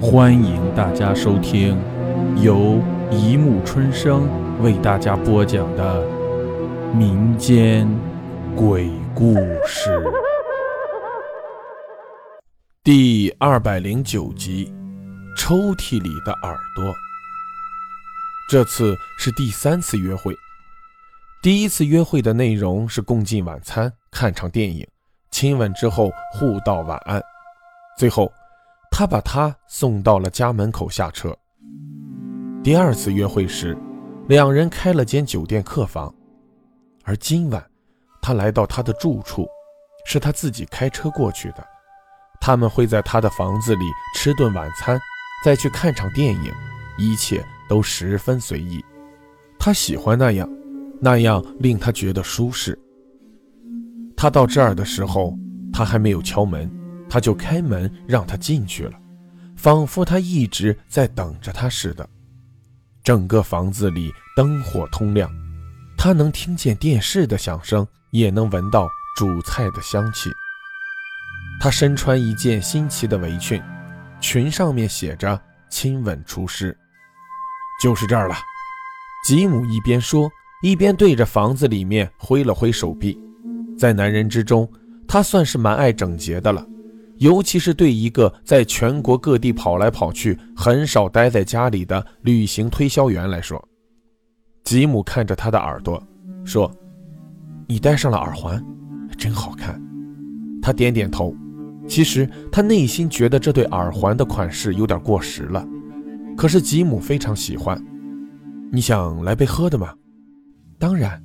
欢迎大家收听由一木春生为大家播讲的民间鬼故事第二百零九集《抽屉里的耳朵》。这次是第三次约会。第一次约会的内容是共进晚餐、看场电影、亲吻之后互道晚安，最后。他把她送到了家门口下车。第二次约会时，两人开了间酒店客房，而今晚他来到他的住处，是他自己开车过去的。他们会在他的房子里吃顿晚餐，再去看场电影，一切都十分随意。他喜欢那样，那样令他觉得舒适。他到这儿的时候，他还没有敲门。他就开门让他进去了，仿佛他一直在等着他似的。整个房子里灯火通亮，他能听见电视的响声，也能闻到煮菜的香气。他身穿一件新奇的围裙，裙上面写着“亲吻厨师”。就是这儿了，吉姆一边说，一边对着房子里面挥了挥手臂。在男人之中，他算是蛮爱整洁的了。尤其是对一个在全国各地跑来跑去、很少待在家里的旅行推销员来说，吉姆看着他的耳朵说：“你戴上了耳环，真好看。”他点点头。其实他内心觉得这对耳环的款式有点过时了，可是吉姆非常喜欢。你想来杯喝的吗？当然。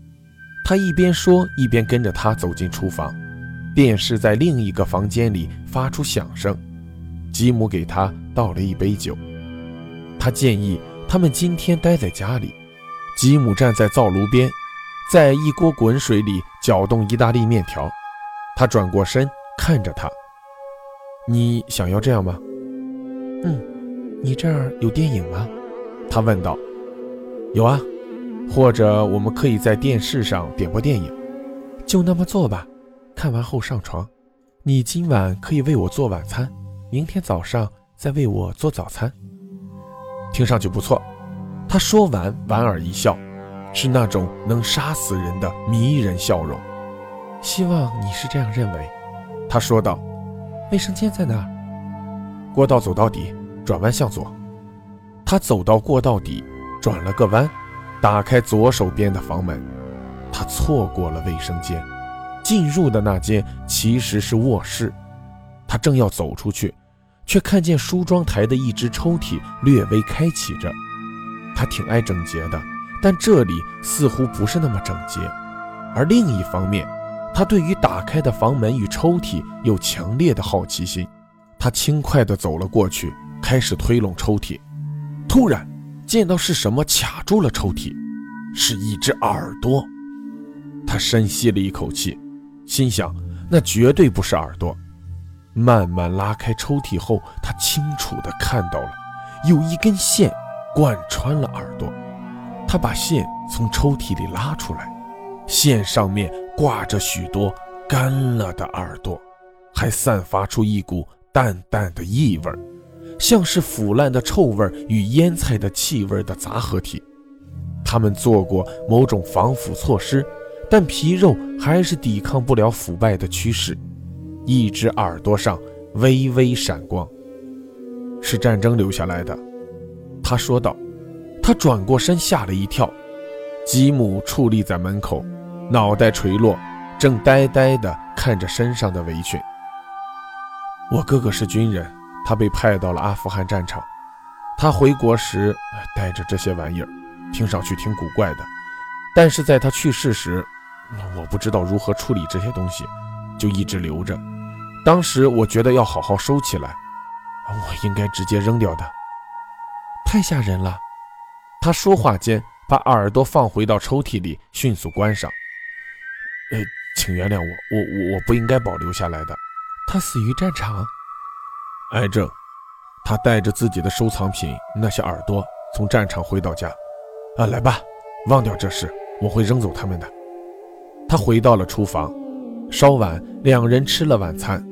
他一边说，一边跟着他走进厨房。电视在另一个房间里发出响声，吉姆给他倒了一杯酒。他建议他们今天待在家里。吉姆站在灶炉边，在一锅滚水里搅动意大利面条。他转过身看着他：“你想要这样吗？”“嗯。”“你这儿有电影吗？”他问道。“有啊，或者我们可以在电视上点播电影。”“就那么做吧。”看完后上床，你今晚可以为我做晚餐，明天早上再为我做早餐。听上去不错。他说完，莞尔一笑，是那种能杀死人的迷人笑容。希望你是这样认为，他说道。卫生间在哪儿？过道走到底，转弯向左。他走到过道底，转了个弯，打开左手边的房门。他错过了卫生间。进入的那间其实是卧室，他正要走出去，却看见梳妆台的一只抽屉略微开启着。他挺爱整洁的，但这里似乎不是那么整洁。而另一方面，他对于打开的房门与抽屉有强烈的好奇心。他轻快地走了过去，开始推拢抽屉。突然，见到是什么卡住了抽屉，是一只耳朵。他深吸了一口气。心想，那绝对不是耳朵。慢慢拉开抽屉后，他清楚地看到了，有一根线贯穿了耳朵。他把线从抽屉里拉出来，线上面挂着许多干了的耳朵，还散发出一股淡淡的异味，像是腐烂的臭味与腌菜的气味的杂合体。他们做过某种防腐措施。但皮肉还是抵抗不了腐败的趋势，一只耳朵上微微闪光，是战争留下来的。他说道。他转过身，吓了一跳。吉姆矗立在门口，脑袋垂落，正呆呆地看着身上的围裙。我哥哥是军人，他被派到了阿富汗战场。他回国时带着这些玩意儿，听上去挺古怪的，但是在他去世时。我不知道如何处理这些东西，就一直留着。当时我觉得要好好收起来，我应该直接扔掉的。太吓人了！他说话间把耳朵放回到抽屉里，迅速关上。呃，请原谅我，我我我不应该保留下来的。他死于战场，癌症。他带着自己的收藏品那些耳朵从战场回到家。啊，来吧，忘掉这事，我会扔走他们的。他回到了厨房，稍晚，两人吃了晚餐。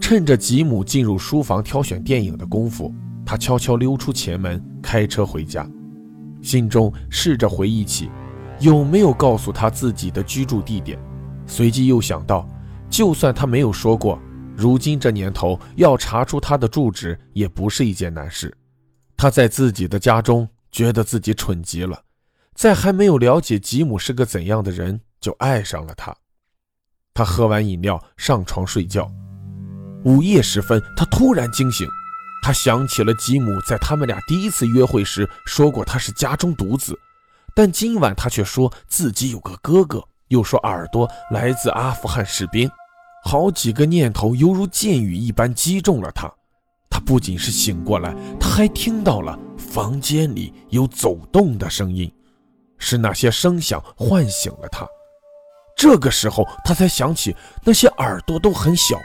趁着吉姆进入书房挑选电影的功夫，他悄悄溜出前门，开车回家，心中试着回忆起有没有告诉他自己的居住地点，随即又想到，就算他没有说过，如今这年头要查出他的住址也不是一件难事。他在自己的家中觉得自己蠢极了，在还没有了解吉姆是个怎样的人就爱上了他。他喝完饮料上床睡觉，午夜时分，他突然惊醒。他想起了吉姆在他们俩第一次约会时说过他是家中独子，但今晚他却说自己有个哥哥，又说耳朵来自阿富汗士兵。好几个念头犹如箭雨一般击中了他。他不仅是醒过来，他还听到了房间里有走动的声音，是那些声响唤醒了他。这个时候，他才想起那些耳朵都很小。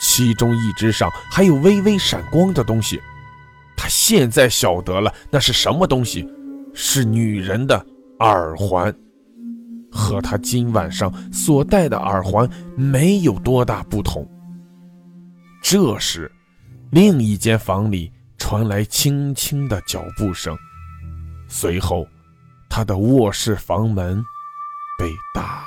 其中一只上还有微微闪光的东西，他现在晓得了那是什么东西，是女人的耳环，和他今晚上所戴的耳环没有多大不同。这时，另一间房里传来轻轻的脚步声，随后，他的卧室房门被打